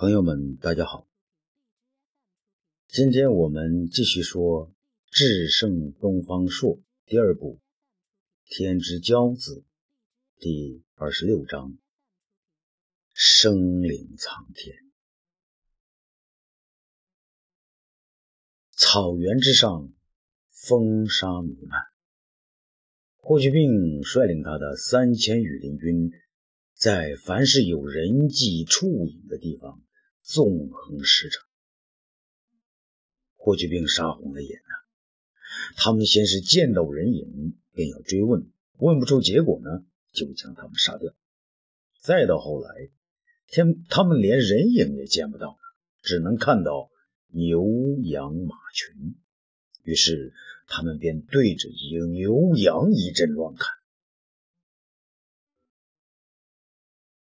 朋友们，大家好。今天我们继续说《至圣东方朔》第二部《天之骄子》第二十六章《生灵苍天》。草原之上，风沙弥漫。霍去病率领他的三千羽林军，在凡是有人迹处影的地方。纵横驰骋，霍去病杀红了眼呐！他们先是见到人影，便要追问，问不出结果呢，就将他们杀掉。再到后来，天他们连人影也见不到了，只能看到牛羊马群。于是他们便对着牛羊一阵乱砍。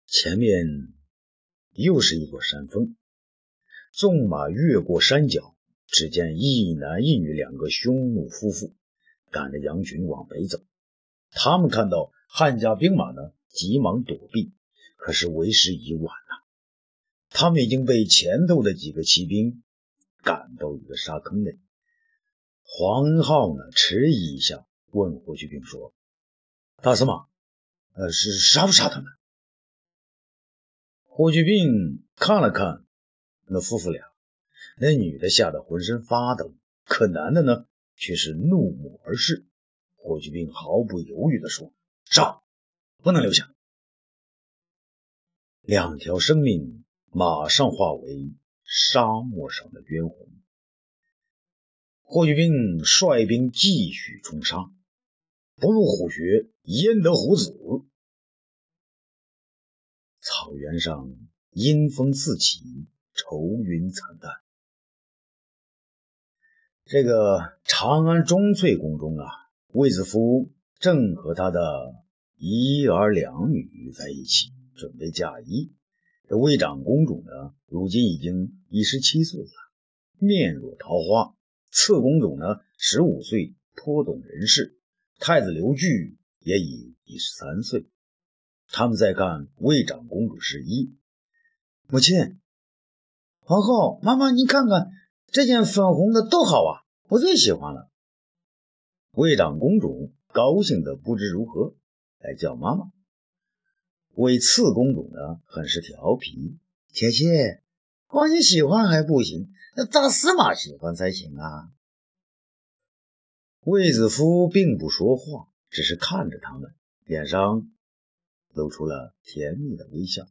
前面。又是一座山峰，纵马越过山脚，只见一男一女两个匈奴夫妇赶着羊群往北走。他们看到汉家兵马呢，急忙躲避，可是为时已晚了。他们已经被前头的几个骑兵赶到一个沙坑内。黄浩呢，迟疑一下，问霍去病说：“大司马，呃，是杀不杀他们？”霍去病看了看那夫妇俩，那女的吓得浑身发抖，可男的呢却是怒目而视。霍去病毫不犹豫地说：“杀，不能留下。”两条生命马上化为沙漠上的冤魂。霍去病率兵继续冲杀，不入虎穴，焉得虎子？草原上阴风四起，愁云惨淡。这个长安钟粹宫中啊，卫子夫正和他的一儿两女在一起，准备嫁衣。这魏长公主呢，如今已经一十七岁了，面若桃花；次公主呢，十五岁，颇懂人事；太子刘据也已一十三岁。他们在看魏长公主试衣，母亲、皇后、妈妈，你看看这件粉红的多好啊，我最喜欢了。魏长公主高兴的不知如何，来叫妈妈。魏次公主呢，很是调皮，姐姐，光你喜欢还不行，那大司马喜欢才行啊。卫子夫并不说话，只是看着他们，脸上。露出了甜蜜的微笑。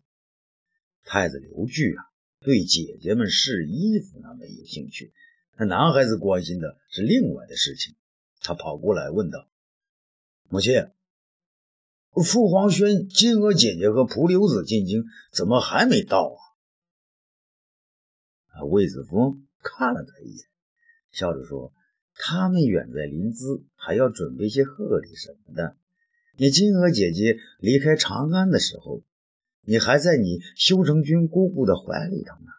太子刘据啊，对姐姐们试衣服那没有兴趣，那男孩子关心的是另外的事情。他跑过来问道：“母亲，父皇宣金娥姐姐和蒲留子进京，怎么还没到啊？”啊，卫子夫看了他一眼，笑着说：“他们远在临淄，还要准备些贺礼什么的。”你金娥姐姐离开长安的时候，你还在你修成君姑姑的怀里头呢，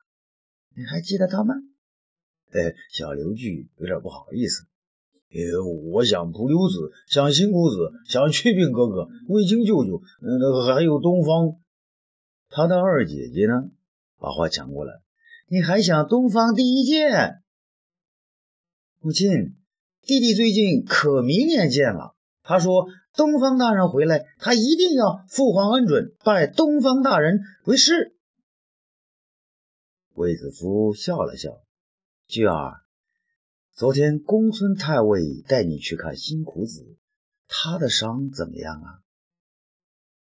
你还记得他们？哎，小刘据有点不好意思，呃，我想蒲留子，想辛姑子，想去病哥哥，卫青舅舅，嗯，还有东方，他的二姐姐呢？把话抢过来，你还想东方第一剑？母亲，弟弟最近可明年见了，他说。东方大人回来，他一定要父皇恩准，拜东方大人为师。卫子夫笑了笑：“菊儿，昨天公孙太尉带你去看辛苦子，他的伤怎么样啊？”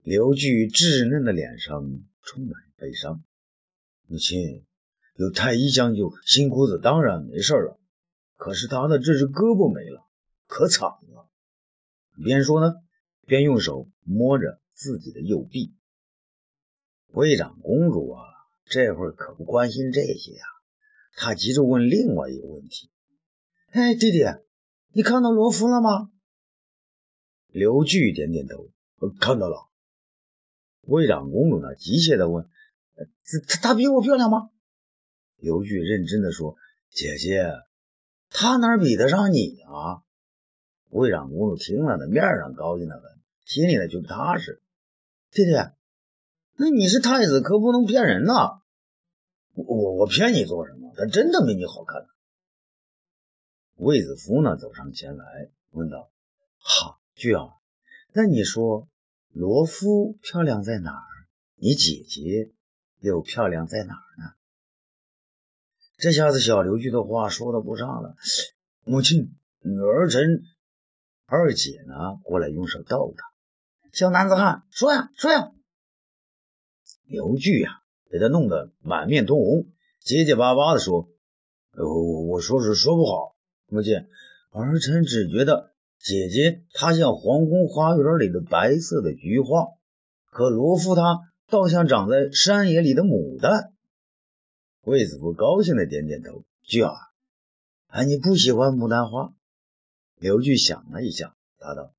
刘据稚嫩的脸上充满悲伤：“母亲，有太医相救，辛苦子当然没事了。可是他的这只胳膊没了，可惨了。”边说呢，边用手摸着自己的右臂。会长公主啊，这会儿可不关心这些呀，她急着问另外一个问题：“哎，弟弟，你看到罗敷了吗？”刘据点点头：“看到了。”会长公主呢，急切地问：“她她比我漂亮吗？”刘据认真地说：“姐姐，她哪比得上你啊？”魏长公主听了，呢，面上高兴的很，心里呢就不踏实。弟弟，那你是太子，可不能骗人呐！我我骗你做什么？他真的没你好看。卫子夫呢，走上前来问道：“哈，巨儿，那你说罗夫漂亮在哪儿？你姐姐又漂亮在哪儿呢？”这下子小刘据的话说的不上了。母亲，女儿臣二姐呢？过来用手逗他。小男子汉，说呀说呀。刘据呀。给他弄得满面通红，结结巴巴的说：“我我我说是说不好，母亲，儿臣只觉得姐姐她像皇宫花园里的白色的菊花，可罗夫他倒像长在山野里的牡丹。”卫子夫高兴的点点头：“菊儿，啊，你不喜欢牡丹花？”刘据想了一下，答道：“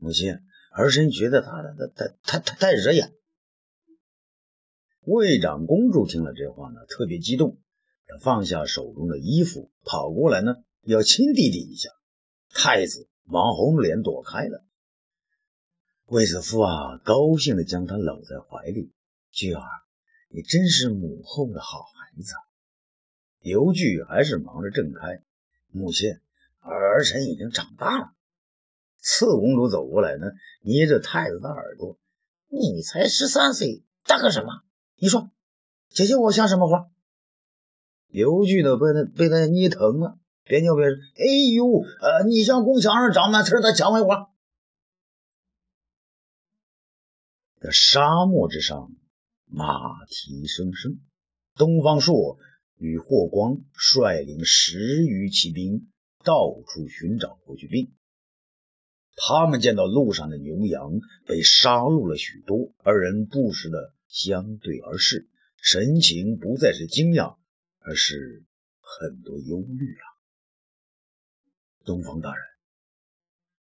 母亲，儿臣觉得它它它它它太惹眼。”卫长公主听了这话呢，特别激动，她放下手中的衣服，跑过来呢，要亲弟弟一下。太子忙红脸躲开了。卫子夫啊，高兴的将她搂在怀里。菊儿，你真是母后的好孩子。刘据还是忙着挣开。母亲，儿臣已经长大了。次公主走过来呢，捏着太子的耳朵。你才十三岁，大个什么？你说，姐姐我像什么花？刘据呢被他被他捏疼了，边叫边说：“哎呦，呃，你像宫墙上长满刺的蔷薇花。”在沙漠之上，马蹄声声，东方朔与霍光率领十余骑兵到处寻找霍去病。他们见到路上的牛羊被杀戮了许多，二人不时的。相对而视，神情不再是惊讶，而是很多忧虑啊。东方大人，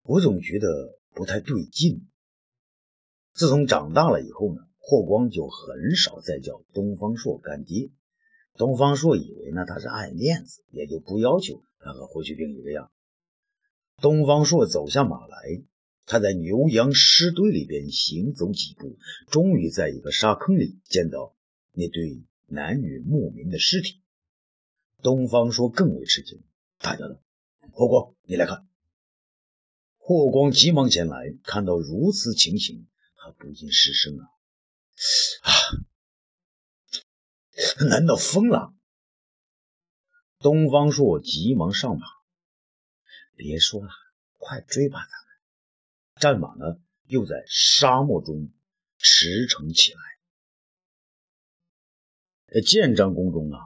我总觉得不太对劲。自从长大了以后呢，霍光就很少再叫东方朔干爹。东方朔以为呢他是爱面子，也就不要求他和霍去病一个样。东方朔走下马来。他在牛羊尸堆里边行走几步，终于在一个沙坑里见到那对男女牧民的尸体。东方说更为吃惊，大叫道：“霍光，你来看！”霍光急忙前来，看到如此情形，他不禁失声啊 啊！难道疯了？东方朔急忙上马，别说了，快追吧，咱们。战马呢，又在沙漠中驰骋起来。建章宫中啊，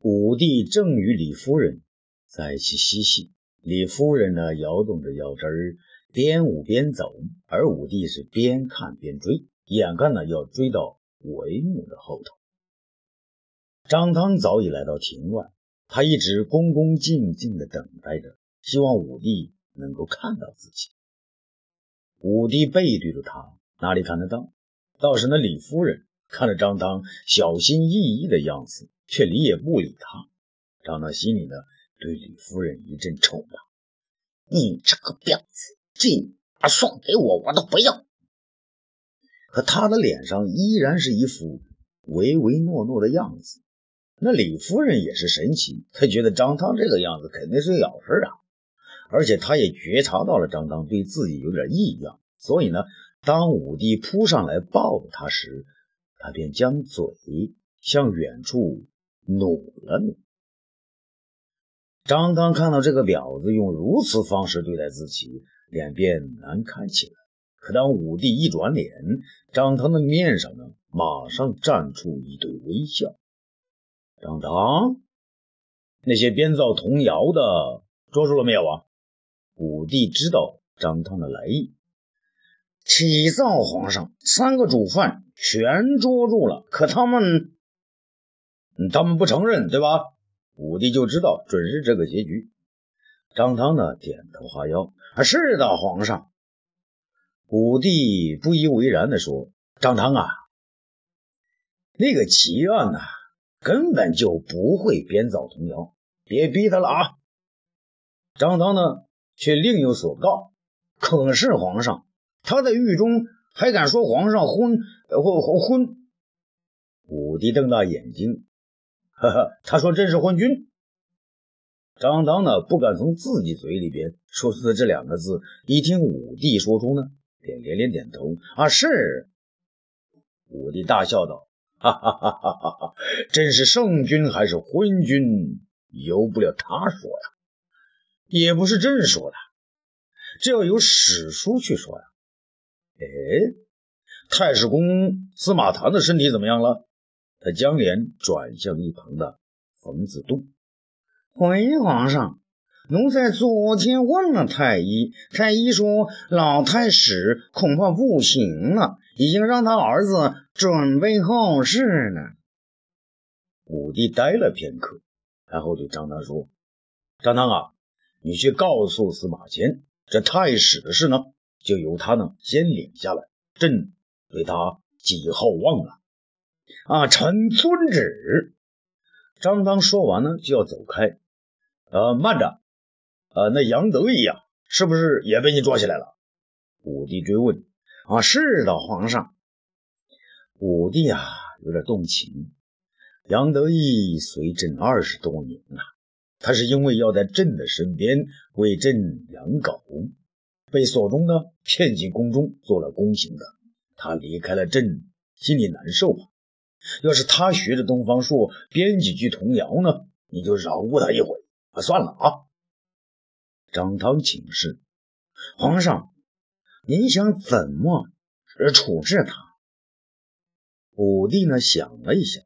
武帝正与李夫人在一起嬉戏。李夫人呢，摇动着腰肢，边舞边走，而武帝是边看边追，眼看呢要追到帷幕的后头。张汤早已来到庭外，他一直恭恭敬敬地等待着，希望武帝能够看到自己。武帝背对着他，哪里看得到？倒是那李夫人看着张汤小心翼翼的样子，却理也不理他。张汤心里呢，对李夫人一阵臭骂：“你这个婊子，这马送给我，我都不要。”可他的脸上依然是一副唯唯诺诺的样子。那李夫人也是神奇，她觉得张汤这个样子肯定是有事啊。而且她也觉察到了张汤对自己有点异样，所以呢，当武帝扑上来抱他时，他便将嘴向远处努了努。张汤看到这个婊子用如此方式对待自己，脸便难看起来。可当武帝一转脸，张汤的面上呢，马上绽出一堆微笑。张汤，那些编造童谣的捉住了没有啊？武帝知道张汤的来意，启奏皇上，三个主犯全捉住了，可他们，他们不承认，对吧？武帝就知道准是这个结局。张汤呢，点头哈腰，啊，是的，皇上。武帝不以为然地说：“张汤啊，那个奇案呐，根本就不会编造童谣，别逼他了啊。”张汤呢？却另有所告。可是皇上，他在狱中还敢说皇上昏或昏？武帝瞪大眼睛，哈哈，他说朕是昏君。张当呢不敢从自己嘴里边说出的这两个字，一听武帝说出呢，便连连点头。啊，是。武帝大笑道：“哈哈哈哈哈哈！朕是圣君还是昏君，由不了他说呀，也不是朕说的，这要由史书去说呀。”哎，太史公司马谈的身体怎么样了？他将脸转向一旁的冯子度。回皇上，奴才昨天问了太医，太医说老太史恐怕不行了，已经让他儿子准备后事呢。武帝呆了片刻，然后对张当说：“张当啊，你去告诉司马迁，这太史的事呢，就由他呢先领下来，朕对他寄厚望了。”啊，臣遵旨。张当说完呢，就要走开。呃，慢着，呃，那杨得意呀，是不是也被你抓起来了？武帝追问。啊，是的，皇上。武帝啊，有点动情。杨得意随朕二十多年了，他是因为要在朕的身边为朕养狗，被索中呢骗进宫中做了宫刑的。他离开了朕，心里难受吧？要是他学着东方朔编几句童谣呢，你就饶过他一回。啊，算了啊！张汤请示皇上，您想怎么处置他？武帝呢想了一下，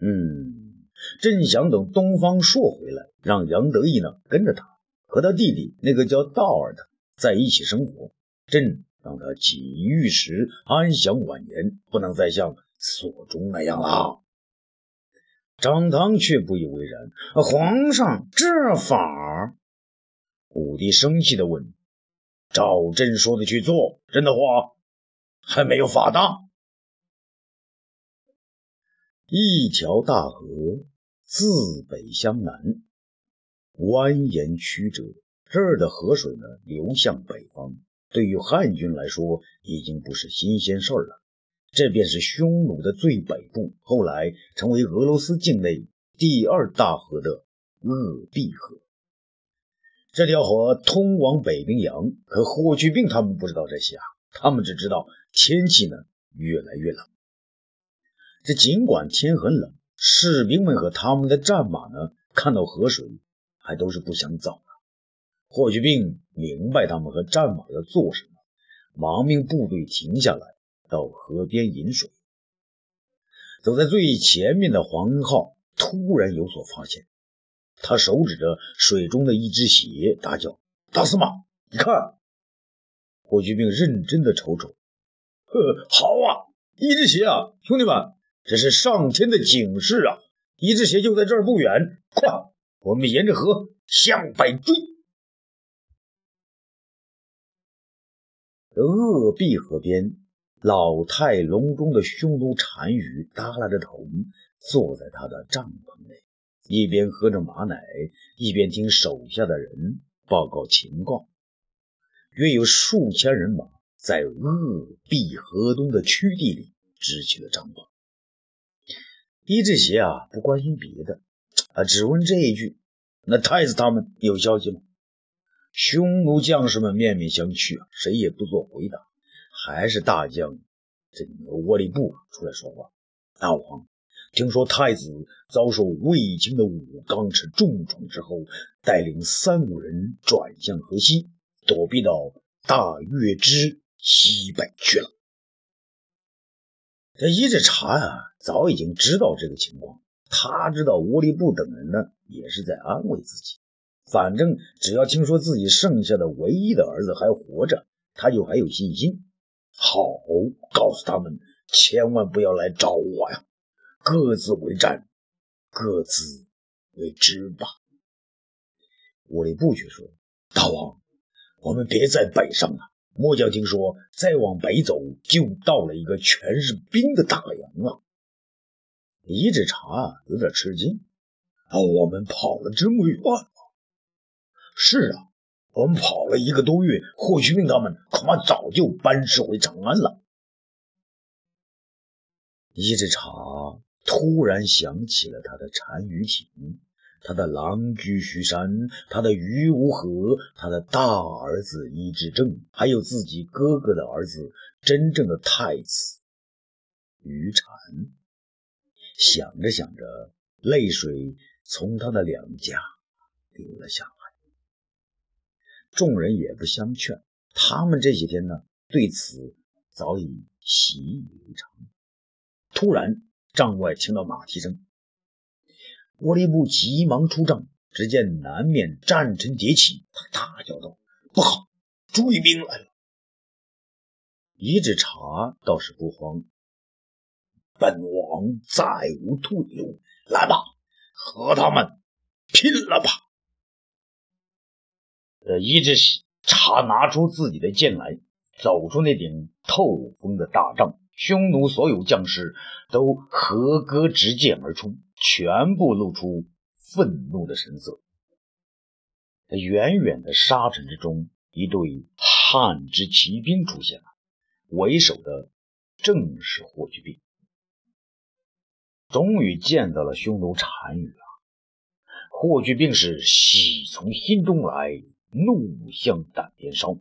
嗯，朕想等东方朔回来，让杨得意呢跟着他，和他弟弟那个叫道儿的在一起生活。朕让他锦衣玉食，安享晚年，不能再像所中那样了。张汤却不以为然。皇上，这法儿？武帝生气地问：“照朕说的去做，朕的话还没有法大。”一条大河自北向南蜿蜒曲折，这儿的河水呢流向北方，对于汉军来说已经不是新鲜事儿了。这便是匈奴的最北部，后来成为俄罗斯境内第二大河的鄂毕河。这条河通往北冰洋，可霍去病他们不知道这些啊，他们只知道天气呢越来越冷。这尽管天很冷，士兵们和他们的战马呢，看到河水还都是不想走的。霍去病明白他们和战马要做什么，忙命部队停下来。到河边饮水，走在最前面的黄浩突然有所发现，他手指着水中的一只鞋，大叫：“大司马，你看！”霍去病认真的瞅瞅，呵，好啊，一只鞋啊，兄弟们，这是上天的警示啊！一只鞋就在这儿不远，快，我们沿着河向北追。鄂毕河边。老态龙钟的匈奴单于耷拉着头，坐在他的帐篷内，一边喝着马奶，一边听手下的人报告情况。约有数千人马在鄂毕河东的曲地里支起了帐篷。伊志邪啊，不关心别的，啊，只问这一句：“那太子他们有消息吗？”匈奴将士们面面相觑啊，谁也不做回答。还是大将这个窝利布出来说话。大王，听说太子遭受卫青的武刚持重创之后，带领三五人转向河西，躲避到大月支西北去了。这伊稚茶啊，早已经知道这个情况。他知道窝里布等人呢，也是在安慰自己。反正只要听说自己剩下的唯一的儿子还活着，他就还有信心。好，告诉他们千万不要来找我呀！各自为战，各自为之吧。乌里布却说：“大王，我们别再北上了。末将听说，再往北走就到了一个全是冰的大洋了。”一指茶有点吃惊：“啊，我们跑了这么远吗？”“是啊。”我们跑了一个多月，霍去病他们恐怕早就班师回长安了。一只茶突然想起了他的单于庭，他的郎居胥山，他的于无河，他的大儿子伊之正，还有自己哥哥的儿子，真正的太子于禅。想着想着，泪水从他的两颊流了下来。众人也不相劝，他们这些天呢，对此早已习以为常。突然，帐外听到马蹄声，窝利布急忙出帐，只见南面战尘迭起，他大叫道：“不好，追兵来了！”一只茶倒是不慌，本王再无退路，来吧，和他们拼了吧！呃，一只茶拿出自己的剑来，走出那顶透风的大帐。匈奴所有将士都合戈执剑而出，全部露出愤怒的神色。在远远的沙尘之中，一队汉之骑兵出现了，为首的正是霍去病。终于见到了匈奴单于啊！霍去病是喜从心中来，怒向胆边烧。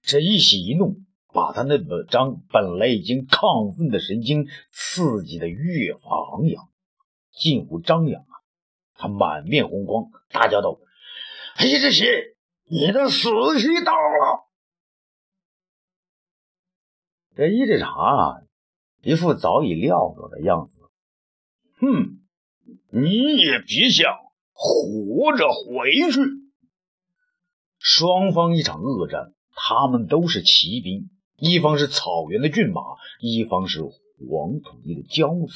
这一喜一怒。把他那本张本来已经亢奋的神经刺激的越发昂扬，近乎张扬啊！他满面红光，大叫道：“黑之喜，你的死期到了！”这一只茶一副早已料到的样子，哼，你也别想活着回去！双方一场恶战，他们都是骑兵。一方是草原的骏马，一方是黄土地的骄子。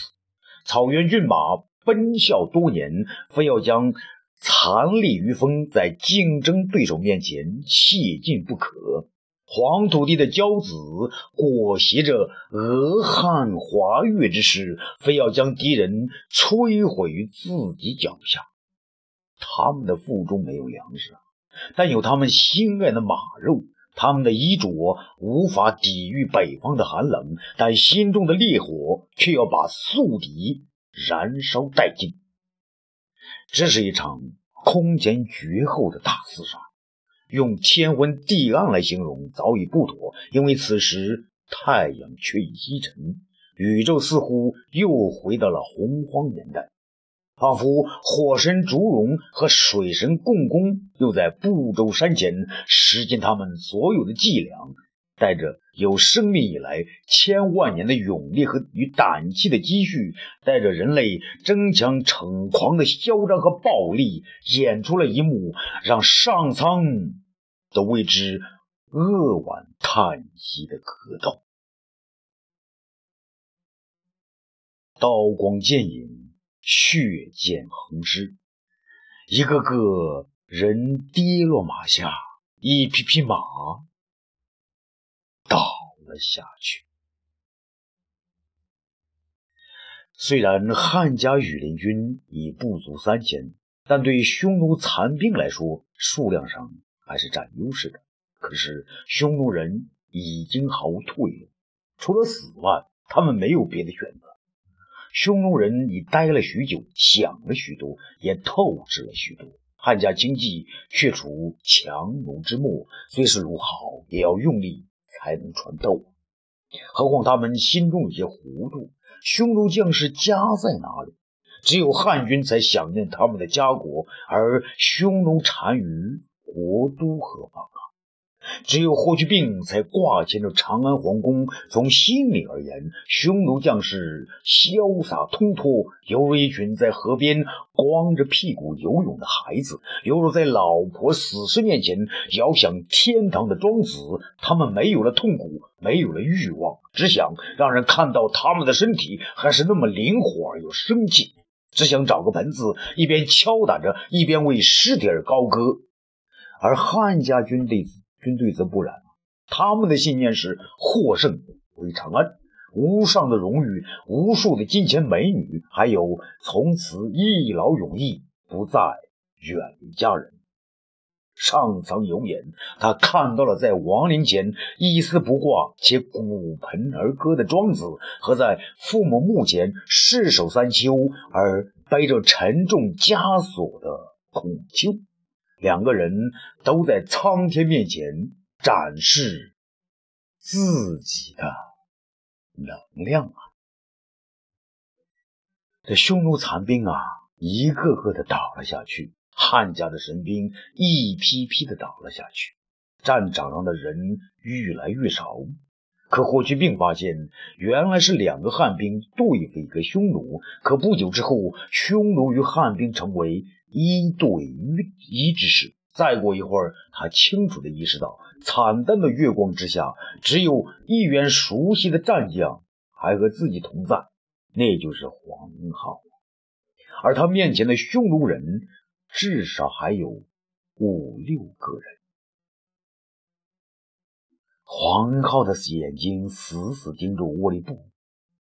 草原骏马奔啸多年，非要将残利于风，在竞争对手面前泄尽不可。黄土地的骄子裹挟着俄汉华越之势，非要将敌人摧毁于自己脚下。他们的腹中没有粮食，但有他们心爱的马肉。他们的衣着无法抵御北方的寒冷，但心中的烈火却要把宿敌燃烧殆尽。这是一场空前绝后的大厮杀，用天昏地暗来形容早已不妥，因为此时太阳却已西沉，宇宙似乎又回到了洪荒年代。仿佛火神烛龙和水神共工又在不周山前实践他们所有的伎俩，带着有生命以来千万年的勇力和与胆气的积蓄，带着人类争强逞狂的嚣张和暴力，演出了一幕让上苍都为之扼腕叹息的格斗。刀光剑影。血溅横尸，一个个人跌落马下，一匹匹马倒了下去。虽然汉家羽林军已不足三千，但对匈奴残兵来说，数量上还是占优势的。可是匈奴人已经毫无退路，除了死外，他们没有别的选择。匈奴人已待了许久，想了许多，也透支了许多。汉家经济却处强弩之末，虽是如好，也要用力才能穿透。何况他们心中有些糊涂：匈奴将士家在哪里？只有汉军才想念他们的家国，而匈奴单于国都何方？只有霍去病才挂牵着长安皇宫。从心理而言，匈奴将士潇洒通脱，犹如一群在河边光着屁股游泳的孩子，犹如在老婆死尸面前遥想天堂的庄子。他们没有了痛苦，没有了欲望，只想让人看到他们的身体还是那么灵活而又生气，只想找个盆子，一边敲打着，一边为尸体而高歌。而汉家军队。军队则不然，他们的信念是获胜归长安，无上的荣誉，无数的金钱美女，还有从此一劳永逸，不再远离家人。上苍有眼，他看到了在亡灵前一丝不挂且鼓盆而歌的庄子，和在父母墓前誓守三秋而背着沉重枷锁的孔丘。两个人都在苍天面前展示自己的能量啊！这匈奴残兵啊，一个个的倒了下去。汉家的神兵一批批的倒了下去，战场上的人越来越少。可霍去病发现，原来是两个汉兵对付一个匈奴。可不久之后，匈奴与汉兵成为一对一之势。再过一会儿，他清楚的意识到，惨淡的月光之下，只有一员熟悉的战将还和自己同在，那就是黄浩。而他面前的匈奴人。至少还有五六个人。黄浩的眼睛死死盯着沃利布，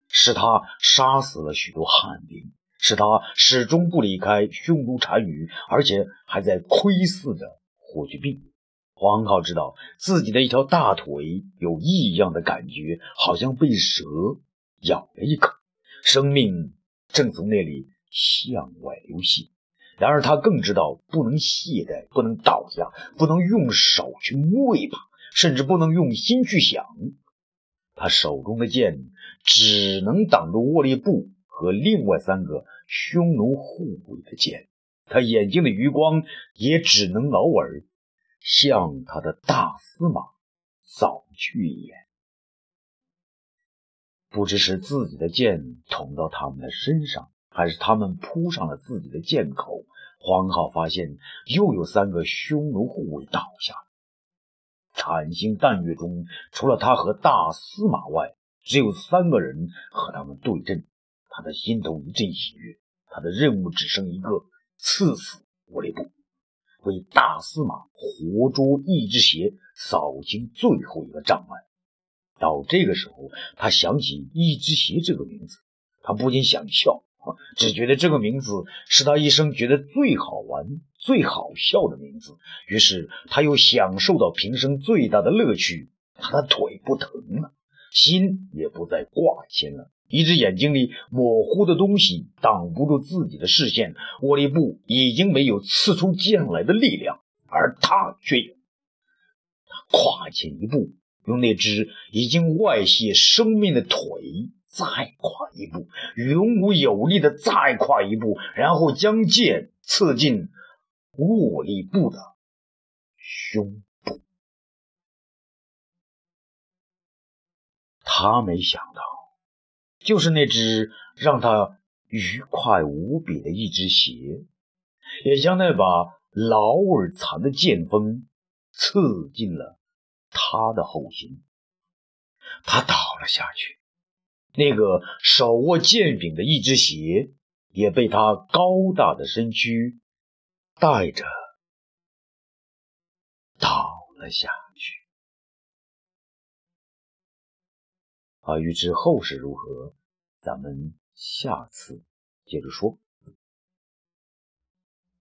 是他杀死了许多汉兵，是他始终不离开匈奴单于，而且还在窥视着霍去病。黄恩浩知道自己的一条大腿有异样的感觉，好像被蛇咬了一口，生命正从那里向外流泻。然而，他更知道不能懈怠，不能倒下，不能用手去摸一把，甚至不能用心去想。他手中的剑只能挡住握力布和另外三个匈奴护卫的剑，他眼睛的余光也只能偶尔向他的大司马扫去一眼。不知是自己的剑捅到他们的身上。还是他们扑上了自己的剑口。黄浩发现又有三个匈奴护卫倒下。惨星淡月中，除了他和大司马外，只有三个人和他们对阵。他的心头一阵喜悦。他的任务只剩一个：刺死沃利布，为大司马活捉一只邪，扫清最后一个障碍。到这个时候，他想起一只邪这个名字，他不禁想笑。只觉得这个名字是他一生觉得最好玩、最好笑的名字，于是他又享受到平生最大的乐趣。他的腿不疼了，心也不再挂牵了。一只眼睛里模糊的东西挡不住自己的视线。沃利布已经没有刺出剑来的力量，而他却有。跨前一步，用那只已经外泄生命的腿。再跨一步，勇武有力的再跨一步，然后将剑刺进沃利布的胸部。他没想到，就是那只让他愉快无比的一只鞋，也将那把老而残的剑锋刺进了他的后心。他倒了下去。那个手握剑柄的一只鞋也被他高大的身躯带着倒了下去。啊，欲知后事如何，咱们下次接着说。